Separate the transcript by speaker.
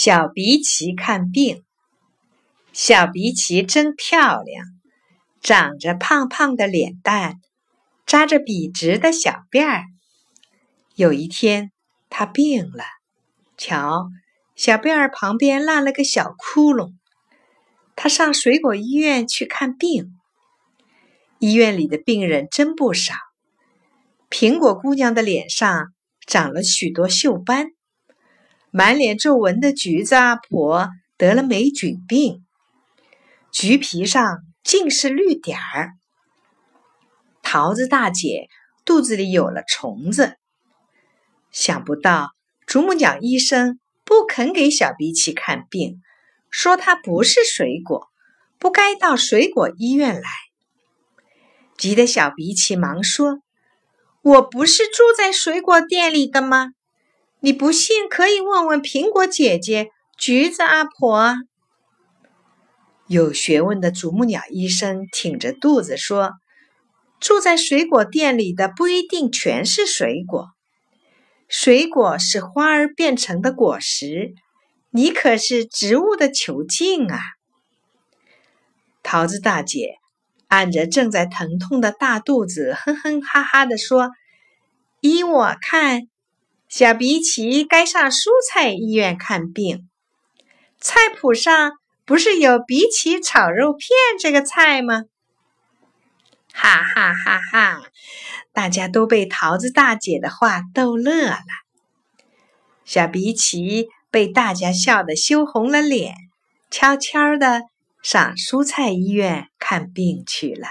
Speaker 1: 小鼻奇看病，小鼻奇真漂亮，长着胖胖的脸蛋，扎着笔直的小辫儿。有一天，他病了，瞧，小辫儿旁边烂了个小窟窿。他上水果医院去看病，医院里的病人真不少。苹果姑娘的脸上长了许多锈斑。满脸皱纹的橘子阿婆得了霉菌病，橘皮上尽是绿点儿。桃子大姐肚子里有了虫子，想不到啄木鸟医生不肯给小鼻奇看病，说他不是水果，不该到水果医院来。急得小鼻奇忙说：“我不是住在水果店里的吗？”你不信，可以问问苹果姐姐、橘子阿婆。有学问的啄木鸟医生挺着肚子说：“住在水果店里的不一定全是水果，水果是花儿变成的果实，你可是植物的球茎啊！”桃子大姐按着正在疼痛的大肚子，哼哼哈哈地说：“依我看。”小鼻奇该上蔬菜医院看病，菜谱上不是有鼻奇炒肉片这个菜吗？哈哈哈哈！大家都被桃子大姐的话逗乐了。小鼻奇被大家笑得羞红了脸，悄悄的上蔬菜医院看病去了。